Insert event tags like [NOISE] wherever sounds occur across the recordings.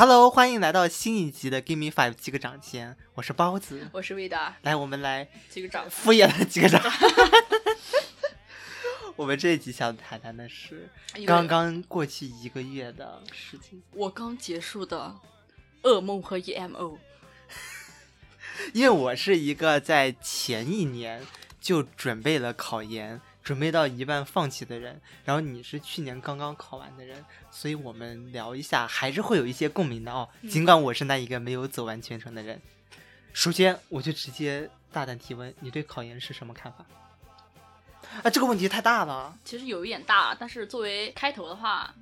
Hello，欢迎来到新一集的 Give Me Five 几个掌间，我是包子，我是魏达，来，我们来几个掌，敷衍了几个掌。[LAUGHS] 我们这一集想谈谈的是刚刚过去一个月的事情，我刚结束的噩梦和 EMO。[LAUGHS] 因为我是一个在前一年就准备了考研。准备到一半放弃的人，然后你是去年刚刚考完的人，所以我们聊一下，还是会有一些共鸣的哦。尽管我是那一个没有走完全程的人，首先我就直接大胆提问：你对考研是什么看法？啊，这个问题太大了。其实有一点大，但是作为开头的话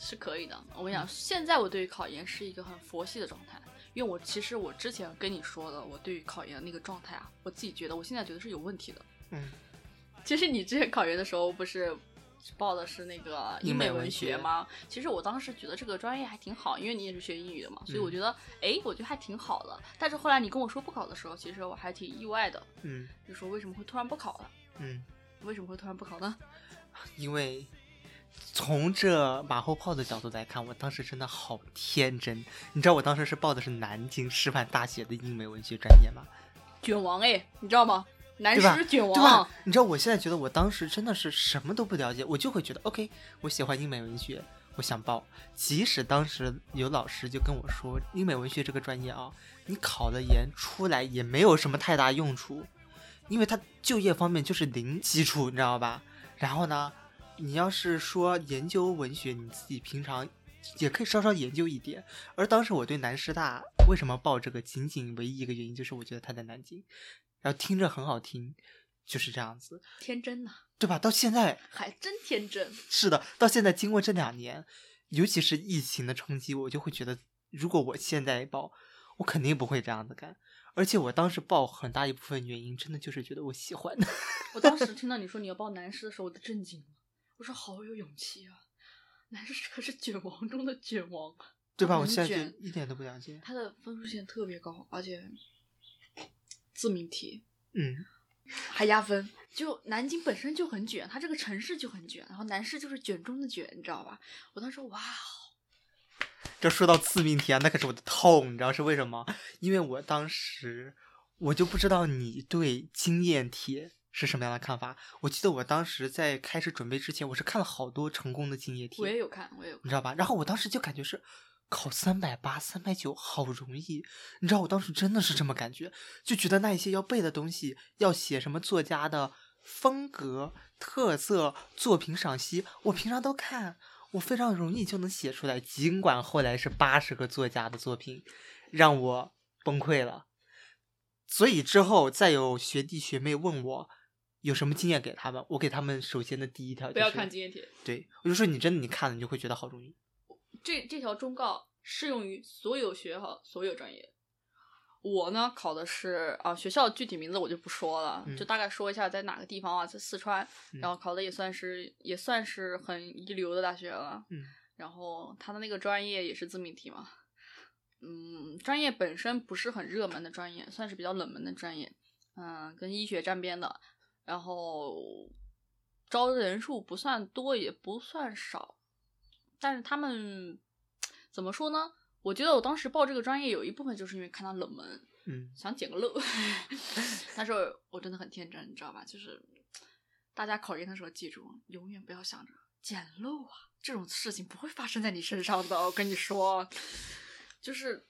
是可以的。我跟你讲，现在我对于考研是一个很佛系的状态，因为我其实我之前跟你说的，我对于考研的那个状态啊，我自己觉得我现在觉得是有问题的。嗯。其实你之前考研的时候不是报的是那个英美文学吗？其实我当时觉得这个专业还挺好，因为你也是学英语的嘛，所以我觉得，哎，我觉得还挺好的。但是后来你跟我说不考的时候，其实我还挺意外的。嗯，就说为什么会突然不考了？嗯，为什么会突然不考呢？[LAUGHS] 因为从这马后炮的角度来看，我当时真的好天真。你知道我当时是报的是南京师范大学的英美文学专业吗？卷王哎，你知道吗？男师卷王，你知道我现在觉得我当时真的是什么都不了解，我就会觉得 OK，我喜欢英美文学，我想报。即使当时有老师就跟我说，英美文学这个专业啊，你考了研出来也没有什么太大用处，因为它就业方面就是零基础，你知道吧？然后呢，你要是说研究文学，你自己平常也可以稍稍研究一点。而当时我对南师大为什么报这个，仅仅唯一一个原因就是我觉得它在南京。然后听着很好听，就是这样子，天真呐，对吧？到现在还真天真。是的，到现在经过这两年，尤其是疫情的冲击，我就会觉得，如果我现在报，我肯定不会这样子干。而且我当时报很大一部分原因，真的就是觉得我喜欢。我当时 [LAUGHS] 听到你说你要报男师的时候，我都震惊了。我说好有勇气啊！男师可是卷王中的卷王，对吧？我现在就一点都不了解。他的分数线特别高，而且。自命题，嗯，还压分。就南京本身就很卷，它这个城市就很卷，然后南市就是卷中的卷，你知道吧？我当时哇，这说到自命题啊，那可是我的痛，你知道是为什么？因为我当时我就不知道你对经验题是什么样的看法。我记得我当时在开始准备之前，我是看了好多成功的经验题，我也有看，我也有，你知道吧？然后我当时就感觉是。考三百八、三百九好容易，你知道我当时真的是这么感觉，就觉得那一些要背的东西，要写什么作家的风格特色、作品赏析，我平常都看，我非常容易就能写出来。尽管后来是八十个作家的作品，让我崩溃了。所以之后再有学弟学妹问我有什么经验给他们，我给他们首先的第一条就是不要看经验帖。对，我就说你真的你看了你就会觉得好容易。这这条忠告适用于所有学校、所有专业。我呢考的是啊，学校具体名字我就不说了，就大概说一下在哪个地方啊，在四川，然后考的也算是也算是很一流的大学了。嗯，然后他的那个专业也是自命题嘛，嗯，专业本身不是很热门的专业，算是比较冷门的专业，嗯，跟医学沾边的，然后招的人数不算多，也不算少。但是他们怎么说呢？我觉得我当时报这个专业有一部分就是因为看它冷门，嗯，想捡个漏。[LAUGHS] 但是我真的很天真，你知道吧？就是大家考研的时候记住，永远不要想着捡漏啊，这种事情不会发生在你身上的。我跟你说，[LAUGHS] 就是。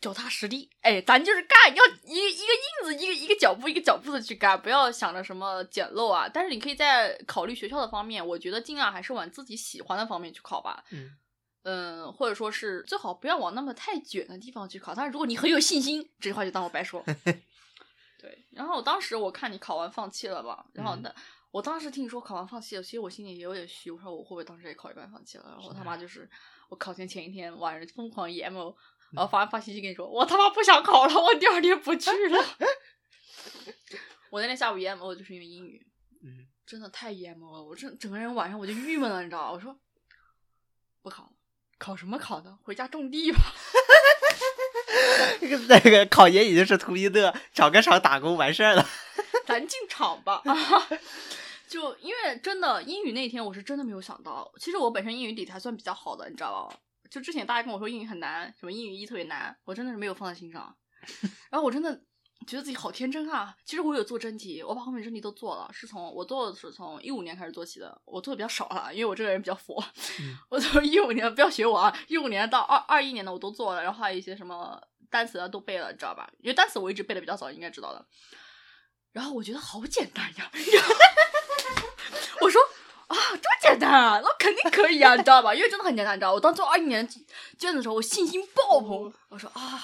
脚踏实地，哎，咱就是干，要一一个印子，一个一个脚步，一个脚步的去干，不要想着什么捡漏啊。但是你可以在考虑学校的方面，我觉得尽量还是往自己喜欢的方面去考吧。嗯嗯，或者说是最好不要往那么太卷的地方去考。但是如果你很有信心，这句话就当我白说。[LAUGHS] 对，然后我当时我看你考完放弃了吧？然后那我当时听你说考完放弃了，其实我心里也有点虚，我说我会不会当时也考一半放弃了？然后他妈就是我考前前一天晚上疯狂 emo。[LAUGHS] 然后发发信息跟你说，我他妈不想考了，我第二天不去了。[LAUGHS] 我那天下午 emo 就是因为英语，嗯，真的太 emo 了，我这整个人晚上我就郁闷了，你知道吧？我说不考了，考什么考呢？回家种地吧。[LAUGHS] 那个那个考研已经是图一乐，找个厂打工完事儿了。咱进厂吧。就因为真的英语那天我是真的没有想到，其实我本身英语底子还算比较好的，你知道吧？就之前大家跟我说英语很难，什么英语一特别难，我真的是没有放在心上。然后我真的觉得自己好天真啊！其实我有做真题，我把后面真题都做了，是从我做的是从一五年开始做起的，我做的比较少了，因为我这个人比较佛。嗯我从一五年不要学我啊，一五年到二二一年的我都做了，然后还有一些什么单词啊都背了，你知道吧？因为单词我一直背的比较早，应该知道的。然后我觉得好简单呀，啊，这么简单啊，那肯定可以啊，[LAUGHS] 你知道吧？因为真的很简单，你知道，我当做二一年卷子的时候，我信心爆棚，我说啊，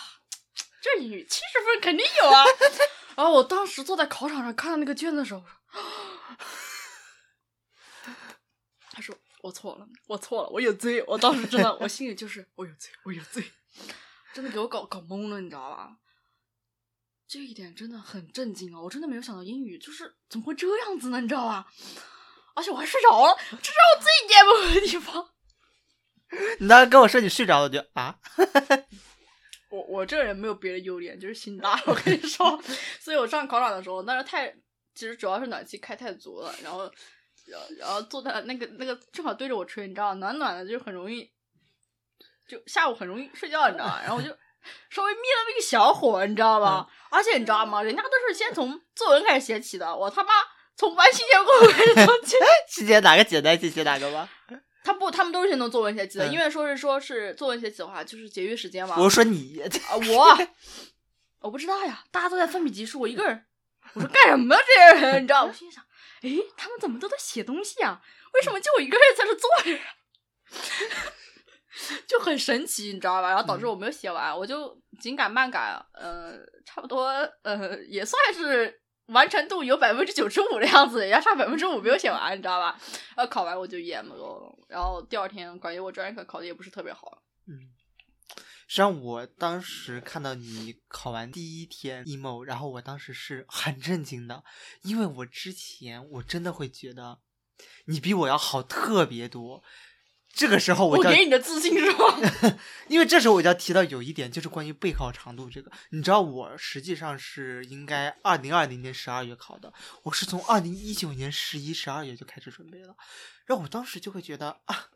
这英语七十分肯定有啊。[LAUGHS] 然后我当时坐在考场上看到那个卷子的时候，我说，[GASPS] 他说我错了，我错了，我有罪。我当时真的，我心里就是我有罪，我有罪，真的给我搞搞懵了，你知道吧？这一点真的很震惊啊！我真的没有想到英语就是怎么会这样子呢？你知道吧？而且我还睡着了，这是我最羡慕的地方。[LAUGHS] 你当时跟我说你睡着了，我就啊，[LAUGHS] 我我这个人没有别的优点，就是心大。我跟你说，[LAUGHS] 所以我上考场的时候，那是太，其实主要是暖气开太足了，然后，然后然后坐在那个那个正好对着我吹，你知道，暖暖的，就很容易，就下午很容易睡觉，你知道吧？然后我就稍微灭了那个小火，你知道吧？而且你知道吗？人家都是先从作文开始写起的，我他妈从完期间过后开始做起。[LAUGHS] 细节哪个简单，细节哪个吗？他不，他们都是先从作文写起的，嗯因为说是说是作文写起的话，就是节约时间嘛。我说你，啊，我 [LAUGHS] 我不知道呀，大家都在奋笔疾书，我一个人，我说干什么呀这些人？你知道？我心想，诶，他们怎么都在写东西啊？为什么就我一个人在这坐着？[LAUGHS] 就很神奇，你知道吧？然后导致我没有写完，我就紧赶慢赶，呃，差不多，呃，也算是完成度有百分之九十五的样子，人家差百分之五没有写完，你知道吧？然后考完我就 emo 了，然后第二天感觉我专业课考的也不是特别好，嗯，实际上我当时看到你考完第一天 emo，然后我当时是很震惊的，因为我之前我真的会觉得你比我要好特别多。这个时候我我给你的自信是吧？[LAUGHS] 因为这时候我就要提到有一点，就是关于备考长度这个。你知道，我实际上是应该二零二零年十二月考的，我是从二零一九年十一、十二月就开始准备了。然后我当时就会觉得啊，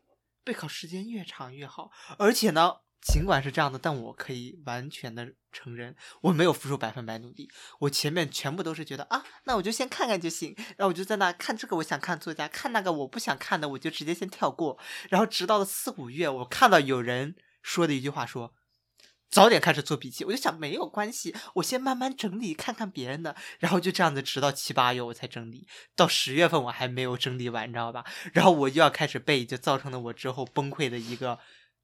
备考时间越长越好。而且呢，尽管是这样的，但我可以完全的承认，我没有付出百分百努力。我前面全部都是觉得啊，那我就先看看就行。然后我就在那看这个我想看作家，看那个我不想看的，我就直接先跳过。然后直到了四五月，我看到有人说的一句话说。早点开始做笔记，我就想没有关系，我先慢慢整理，看看别人的，然后就这样子，直到七八月我才整理，到十月份我还没有整理完，你知道吧？然后我又要开始背，就造成了我之后崩溃的一个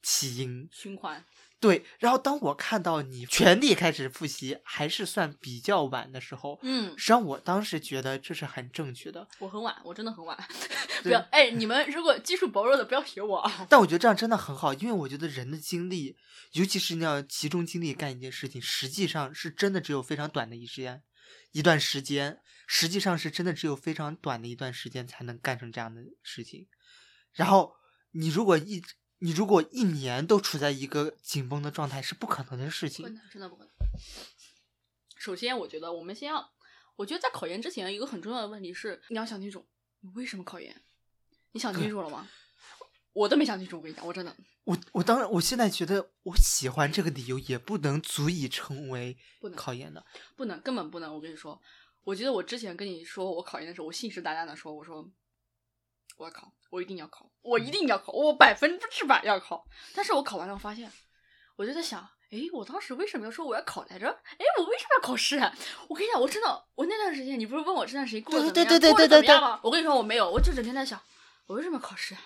起因。循环。对，然后当我看到你全力开始复习，还是算比较晚的时候，嗯实，际上我当时觉得这是很正确的，我很晚，我真的很晚。[LAUGHS] 不要，哎，你们如果基础薄弱的，不要学我啊。但我觉得这样真的很好，因为我觉得人的精力，尤其是你要集中精力干一件事情，实际上是真的只有非常短的一时间，一段时间，实际上是真的只有非常短的一段时间才能干成这样的事情。然后你如果一你如果一年都处在一个紧绷的状态，是不可能的事情。不可能，真的不可能。首先，我觉得我们先要，我觉得在考研之前，一个很重要的问题是，你要想清楚你为什么考研。你想清楚了吗？我都没想清楚，我跟你讲，我真的我我当然，我现在觉得我喜欢这个理由也不能足以成为不能考研的。不能，根本不能。我跟你说，我觉得我之前跟你说我考研的时候，我信誓旦旦的说，我说我要考，我一定要考，我一定要考，我百分之百要考。但是我考完了，我发现，我就在想，哎，我当时为什么要说我要考来着？哎，我为什么要考试啊？我跟你讲，我真的，我那段时间，你不是问我这段时间过得怎么样？对对对对过得怎么样吗？我跟你说，我没有，我就整天在想，我为什么要考试？啊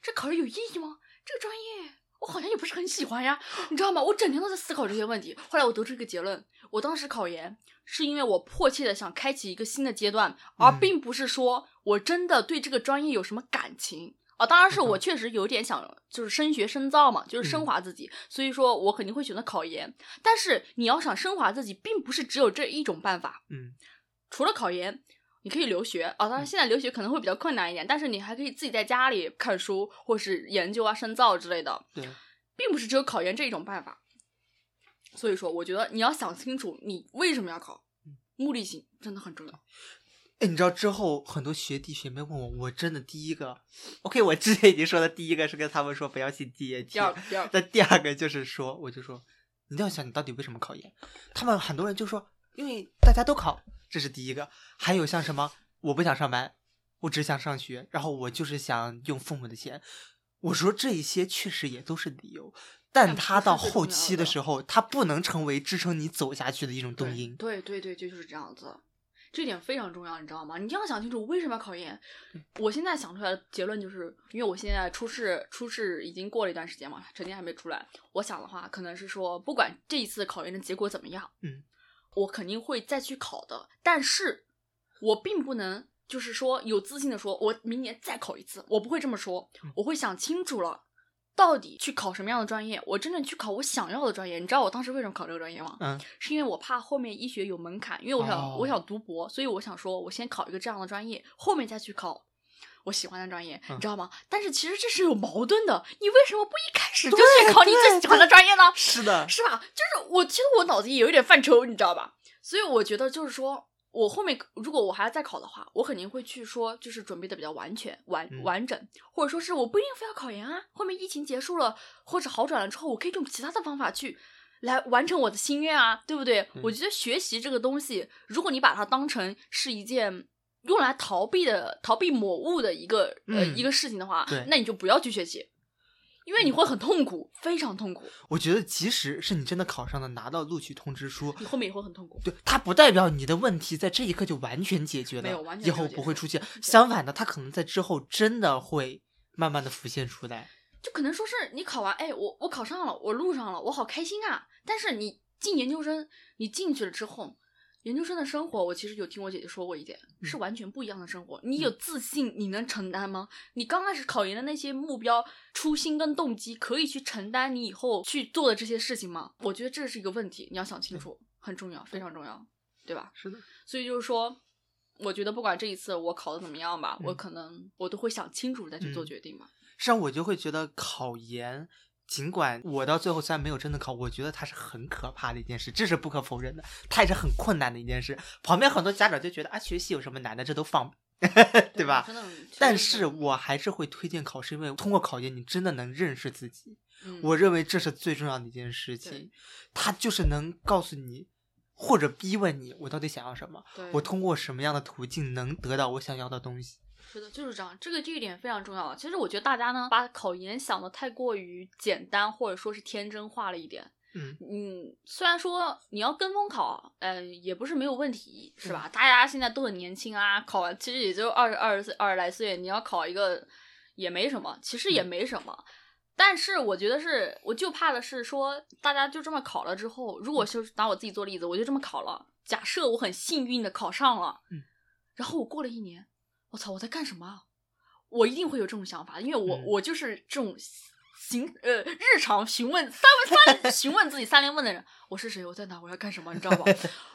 这考试有意义吗？这个专业我好像也不是很喜欢呀，你知道吗？我整天都在思考这些问题。后来我得出一个结论：我当时考研是因为我迫切的想开启一个新的阶段，而嗯并不是说我真的对这个专业有什么感情。啊，当然是我嗯确实有点想，就是升学深造嘛，就是升嗯华自己，所以说我肯定会选择考研。但是你要想升华自己，并不是只有这一种办法，嗯除了考研，你可以留学啊。当然，现在留学可能会比较困难一点，但是你还可以自己在家里看书，或是研究啊、深造之类的，对，并不是只有考研这一种办法。所以说，我觉得你要想清楚你为什么要考，目的性真的很重要。哎，你知道之后很多学弟学妹问我，我真的第一个，OK，我之前已经说的第一个是跟他们说不要信 DAT，那第二个就是说，我就说，你要想你到底为什么考研。他们很多人就说，因为大家都考，这是第一个。还有像什么，我不想上班，我只想上学，然后我就是想用父母的钱。我说这一些确实也都是理由，但他到后期的时候，他不能成为支撑你走下去的一种动因。对对对，就是这样子。这点非常重要，你知道吗？你一定要想清楚为什么要考研。我现在想出来的结论就是，因为我现在初试初试已经过了一段时间嘛，成绩还没出来。我想的话，可能是说，不管这一次考研的结果怎么样，嗯，我肯定会再去考的。但是，我并不能就是说有自信的说，我明年再考一次，我不会这么说。我会想清楚了。到底去考什么样的专业？我真正去考我想要的专业。你知道我当时为什么考这个专业吗？嗯，是因为我怕后面医学有门槛，因为我想我想读博，所以我想说我先考一个这样的专业，后面再去考我喜欢的专业，你知道吗？但是其实这是有矛盾的，你为什么不一开始就去考你最喜欢的专业呢？是的，是吧？就是我其实我脑子也有点犯抽，你知道吧？所以我觉得就是说。我后面如果我还要再考的话，我肯定会去说，就是准备的比较完全、完完整，或者说是我不一定非要考研啊。后面疫情结束了或者好转了之后，我可以用其他的方法去来完成我的心愿啊，对不对？我觉得学习这个东西，如果你把它当成是一件用来逃避的、逃避某物的一个呃一个事情的话，那你就不要去学习。因为你会很痛苦，非常痛苦。我觉得，即使是你真的考上了，拿到录取通知书，你后面也会很痛苦。对，它不代表你的问题在这一刻就完全解决了，没有完全以后不会出现。相反的，它可能在之后真的会慢慢的浮现出来。就可能说是你考完，哎，我我考上了，我录上了，我好开心啊！但是你进研究生，你进去了之后。研究生的生活，我其实有听我姐姐说过一点，是完全不一样的生活。你有自信，你能承担吗？你刚开始考研的那些目标、初心跟动机，可以去承担你以后去做的这些事情吗？我觉得这是一个问题，你要想清楚，很重要，非常重要，对吧？是的。所以就是说，我觉得不管这一次我考的怎么样吧，我可能我都会想清楚再去做决定嘛。实际上，我就会觉得考研。尽管我到最后虽然没有真的考，我觉得它是很可怕的一件事，这是不可否认的，它也是很困难的一件事。旁边很多家长就觉得啊，学习有什么难的，这都放，[LAUGHS] 对吧？但是我还是会推荐考试，因为通过考研，你真的能认识自己。我认为这是最重要的一件事情，它就是能告诉你，或者逼问你，我到底想要什么，我通过什么样的途径能得到我想要的东西。是的，就是这样。这个这一点非常重要。其实我觉得大家呢，把考研想的太过于简单，或者说是天真化了一点。嗯嗯，虽然说你要跟风考，呃，也不是没有问题，是吧？大家现在都很年轻啊，考完其实也就二十二十岁、二十来岁，你要考一个也没什么，其实也没什么。但是我觉得是，我就怕的是说，大家就这么考了之后，如果就是拿我自己做例子，我就这么考了，假设我很幸运的考上了，嗯，然后我过了一年。我操！我在干什么？我一定会有这种想法，因为我我就是这种行呃日常询问三问三询问自己三连问的人。我是谁？我在哪？我要干什么？你知道吧？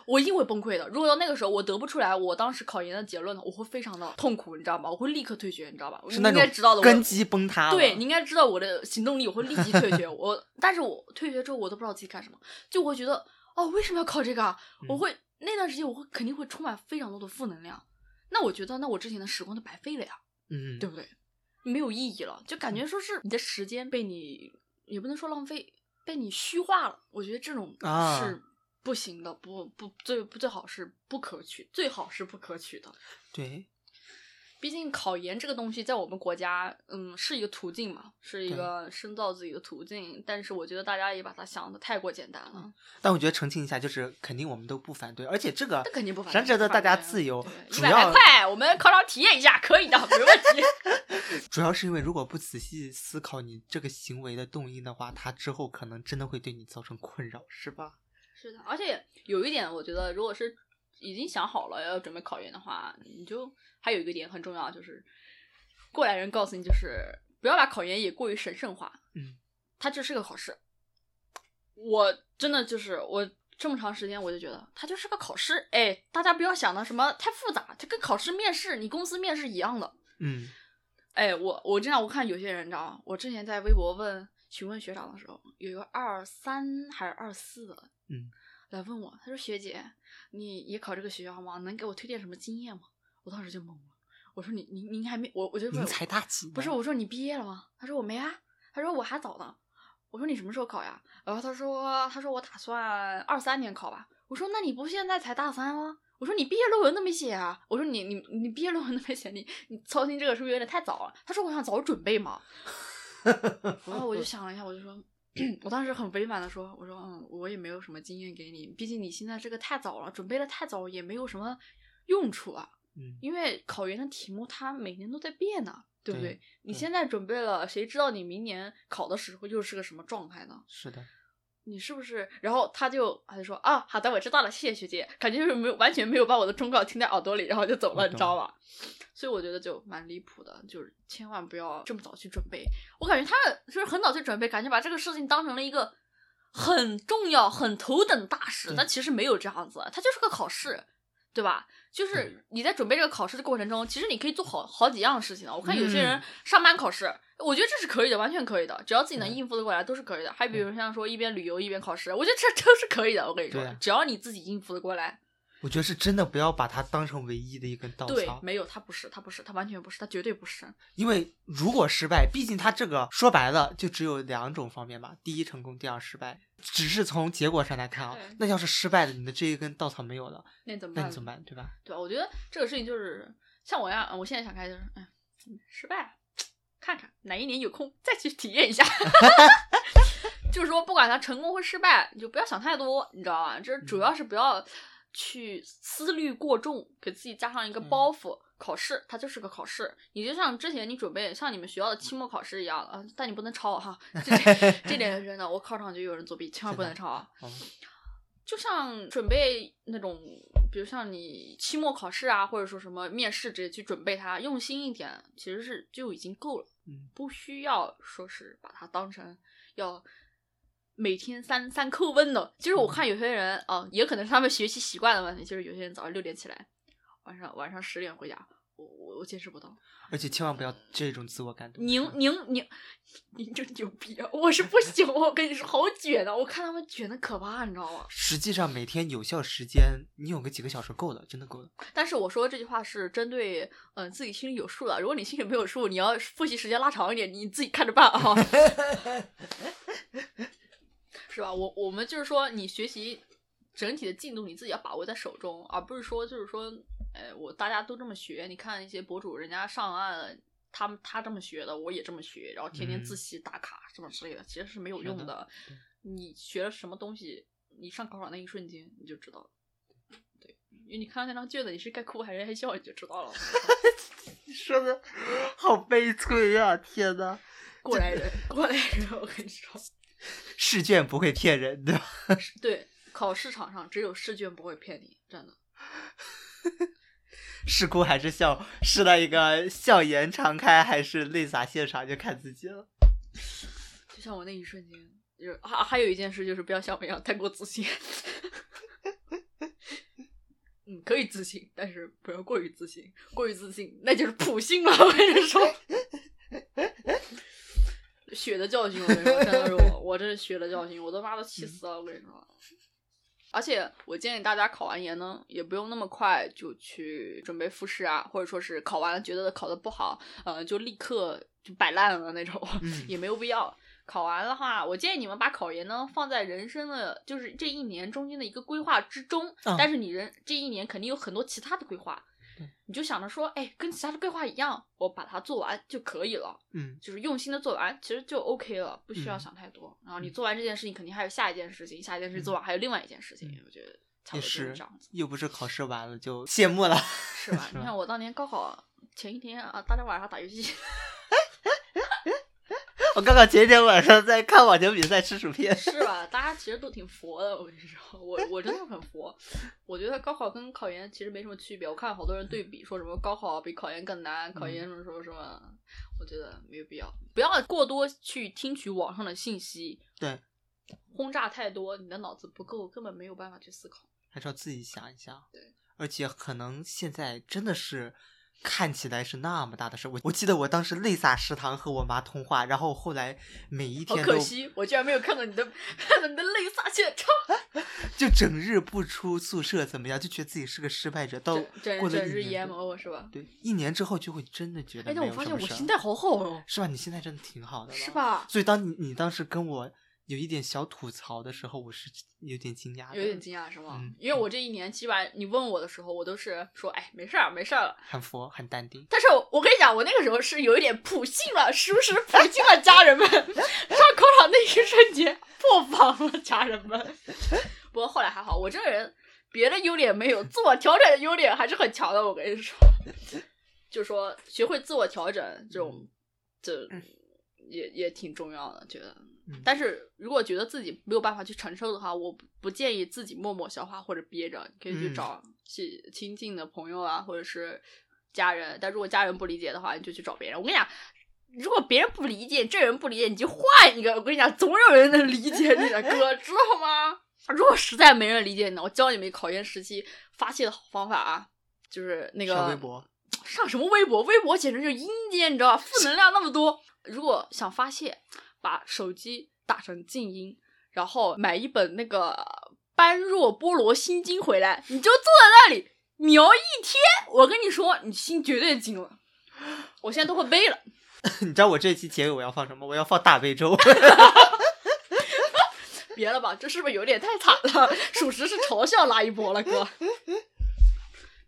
我一定会崩溃的。如果到那个时候我得不出来我当时考研的结论呢，我会非常的痛苦，你知道吗？我会立刻退学，你知道吧？是那种根基崩塌。对，你应该知道我的行动力，我会立即退学。[LAUGHS] 我，但是我退学之后，我都不知道自己干什么，就会觉得哦，为什么要考这个？我会那段时间，我会肯定会充满非常多的负能量。那我觉得，那我之前的时光都白费了呀，嗯，对不对？没有意义了，就感觉说是你的时间被你，也不能说浪费，被你虚化了。我觉得这种是不行的，不不最不最好是不可取，最好是不可取的。对。毕竟考研这个东西在我们国家，嗯，是一个途径嘛，是一个深造自己的途径。但是我觉得大家也把它想的太过简单了。但我觉得澄清一下，就是肯定我们都不反对，而且这个肯定不反对，值得大家自由。一百来块，我们考场体验一下，可以的，没问题。[LAUGHS] 主要是因为如果不仔细思考你这个行为的动因的话，它之后可能真的会对你造成困扰，是吧？是的，而且有一点，我觉得如果是已经想好了要准备考研的话，你就。还有一个点很重要，就是过来人告诉你，就是不要把考研也过于神圣化。嗯，它就是个考试。我真的就是我这么长时间，我就觉得它就是个考试。哎，大家不要想的什么太复杂，就跟考试面试，你公司面试一样的。嗯，哎，我我这样我看有些人，你知道吗？我之前在微博问询问学长的时候，有一个二三还是二四的，嗯，来问我，他说学姐，你也考这个学校吗？能给我推荐什么经验吗？我当时就懵了，我说你您您还没我我就问您才大几？不是，我说你毕业了吗？他说我没啊。他说我还早呢。我说你什么时候考呀？然后他说他说我打算二三年考吧。我说那你不现在才大三吗？我说你毕业论文都没写啊。我说你你你毕业论文都没写，你你操心这个是不是有点太早了？他说我想早准备嘛。[LAUGHS] 然后我就想了一下，我就说，我当时很委婉的说，我说嗯，我也没有什么经验给你，毕竟你现在这个太早了，准备的太早也没有什么用处啊。嗯，因为考研的题目它每年都在变呢，对不对对你现在准备了，谁知道你明年考的时候又是个什么状态呢？是的，你是不是？然后他就他就说啊，好的，我知道了，谢谢学姐。感觉就是没有完全没有把我的忠告听在耳朵里，然后就走了，你知道吧？所以我觉得就蛮离谱的，就是千万不要这么早去准备。我感觉他们就是很早去准备，感觉把这个事情当成了一个很重要、很头等大事，但其实没有这样子，它就是个考试。对吧？就是你在准备这个考试的过程中，其实你可以做好好几样事情的。我看有些人嗯上班考试，我觉得这是可以的，完全可以的，只要自己能应付得过来都是可以的。还比如像说一边旅游一边考试，我觉得这 [LAUGHS] 都是可以的。我跟你说只要你自己应付得过来。我觉得是真的不要把它当成唯一的一根稻对，草，没有他不是，他不是，他完全不是，他绝对不是。因为如果失败，毕竟它这个说白了就只有两种方面吧，第一成功，第二失败。只是从结果上来看啊，那要是失败了，你的这一根稻草没有了，那你怎么办？那你怎么办？对吧？对吧？我觉得这个事情就是像我一样，我现在想开就是，哎，失败了，看看哪一年有空再去体验一下。[LAUGHS] 就是说，不管它成功或失败，你就不要想太多，你知道吧？这主要是不要去思虑过重，给自己加上一个包袱。考试它就是个考试，你就像之前你准备像你们学校的期末考试一样啊，但你不能抄哈。这点这点是真的，我考场就有人作弊，千万不能抄啊。[LAUGHS] 嗯就像准备那种，比如像你期末考试啊，或者说什么面试，直接去准备它，用心一点，其实是就已经够了，嗯，不需要说是把它当成要每天三三扣问的。就是我看有些人啊、也可能是他们学习习惯的问题，就是有些人早上六点起来，晚上晚上十点回家，我我我坚持不到。而且千万不要这种自我感动。您您您您真牛逼啊！我是不行，我跟你说，好卷的！我看他们卷的可怕，你知道吗？实际上每天有效时间，你有个几个小时够了，真的够了。但是我说这句话是针对嗯、呃自己心里有数的。如果你心里没有数，你要复习时间拉长一点，你自己看着办啊，[LAUGHS] 是吧？我我们就是说，你学习整体的进度你自己要把握在手中，而不是说就是说，呃，我大家都这么学，你看一些博主人家上岸了。他们他这么学的，我也这么学，然后天天自嗯习打卡什么之类的，其实是没有用的。你学了什么东西，你上考场那一瞬间你就知道了。对，因为你看到那张卷子，你是该哭还是该笑，你就知道了。[LAUGHS] 你说的好悲催呀、天呐，过来人，过来人，我跟你说，试卷不会骗人对吧。对，考试场上只有试卷不会骗你，真的。是哭还是笑？是那一个笑颜常开，还是泪洒现场？就看自己了。就像我那一瞬间，就是还还有一件事，就是不要像我一样太过自信。[LAUGHS] 嗯，可以自信，但是不要过于自信。过于自信，那就是普信了。我跟你说，血的教训，我跟你说，真的是我，我这是血的教训，我都妈都气死了。我跟你说，而且我建议大家考完研呢，也不用那么快就去准备复试啊，或者说是考完了觉得考的不好，呃，就立刻就摆烂了那种，嗯也没有必要。考完的话，我建议你们把考研呢放在人生的，就是这一年中间的一个规划之中。嗯但是你人这一年肯定有很多其他的规划，对你就想着说，哎，跟其他的规划一样，我把它做完就可以了。嗯，就是用心的做完，其实就 OK 了，不需要嗯想太多。然后你做完这件事情，肯定还有下一件事情，下一件事情做完还有另外一件事情。嗯我觉得差不多也是是这样子，又不是考试完了就 [LAUGHS] 谢幕了。是吧？[LAUGHS] 是吧你看我当年高考前一天啊，大家晚上打游戏，我刚刚前天晚上在看网球比赛，吃薯片。是吧？大家其实都挺佛的，我跟你说，我我真的很佛。我觉得高考跟考研其实没什么区别。我看好多人对比，说什么高考比考研更难，考研什么什么什么，我觉得没有必要，不要过多去听取网上的信息，对，轰炸太多，你的脑子不够，根本没有办法去思考。还是要自己想一想。对，而且可能现在真的是看起来是那么大的事。我我记得我当时泪洒食堂和我妈通话，然后后来每一天都可惜，我居然没有看到你的看到你的泪洒现场，[LAUGHS] 就整日不出宿舍，怎么样？就觉得自己是个失败者。到整过了整日一年之 emo 是吧？对一年之后，就会真的觉得哎，但我发现我心态好好哦，是吧？你现在真的挺好的，是？吧？所以当你你当时跟我有一点小吐槽的时候，我是有点惊讶的，有点惊讶是吗？嗯因为我这一年基本上你问我的时候，我都是说，哎，没事儿，没事儿了。很佛，很淡定。但是我跟你讲，我那个时候是有一点普信了，时不时普信了家人们。[LAUGHS] 上考场那一瞬间破防了，家人们。[LAUGHS] 不过后来还好，我这个人别的优点没有，自我调整的优点还是很强的。我跟你说，[LAUGHS] 就说学会自我调整这种，这也也挺重要的，觉得嗯。但是如果觉得自己没有办法去承受的话，我不不建议自己默默消化或者憋着，你可以去嗯找亲亲近的朋友啊，或者是家人。但如果家人不理解的话，你就去找别人。我跟你讲，如果别人不理解，这人不理解，你就换一个。我跟你讲，总有人能理解你的，哥，[LAUGHS] 知道吗？如果实在没人理解你，我教你们考研时期发泄的好方法啊，就是那个上微博，上什么微博？微博简直就是阴间，你知道吧？负能量那么多。如果想发泄，把手机打成静音，然后买一本那个《般若波罗心经》回来，你就坐在那里瞄一天。我跟你说，你心绝对静了。我现在都会背了。[LAUGHS] 你知道我这期结尾我要放什么？我要放大悲咒。[LAUGHS] [LAUGHS] 别了吧，这是不是有点太惨了？属实是嘲笑拉一波了，哥。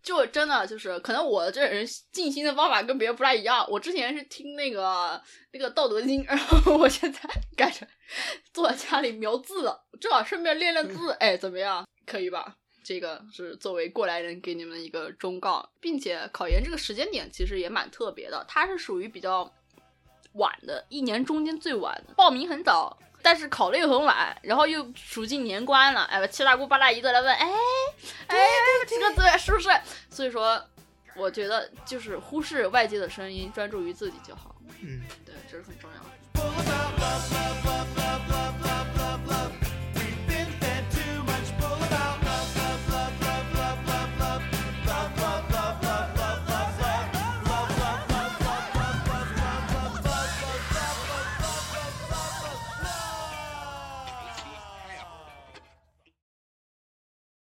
就真的就是，可能我这人静心的方法跟别人不太一样。我之前是听那个那个《道德经》，然后我现在 [LAUGHS] 改成坐在家里描字了，正好顺便练练字。哎，怎么样？可以吧？这个是作为过来人给你们一个忠告，并且考研这个时间点其实也蛮特别的，它是属于比较晚的，一年中间最晚的，报名很早，但是考的又很晚，然后又数进年关了，哎，七大姑八大姨都来问，哎，哎，这个对是不是？所以说，我觉得就是忽视外界的声音，专注于自己就好，嗯，对，这是很重要的。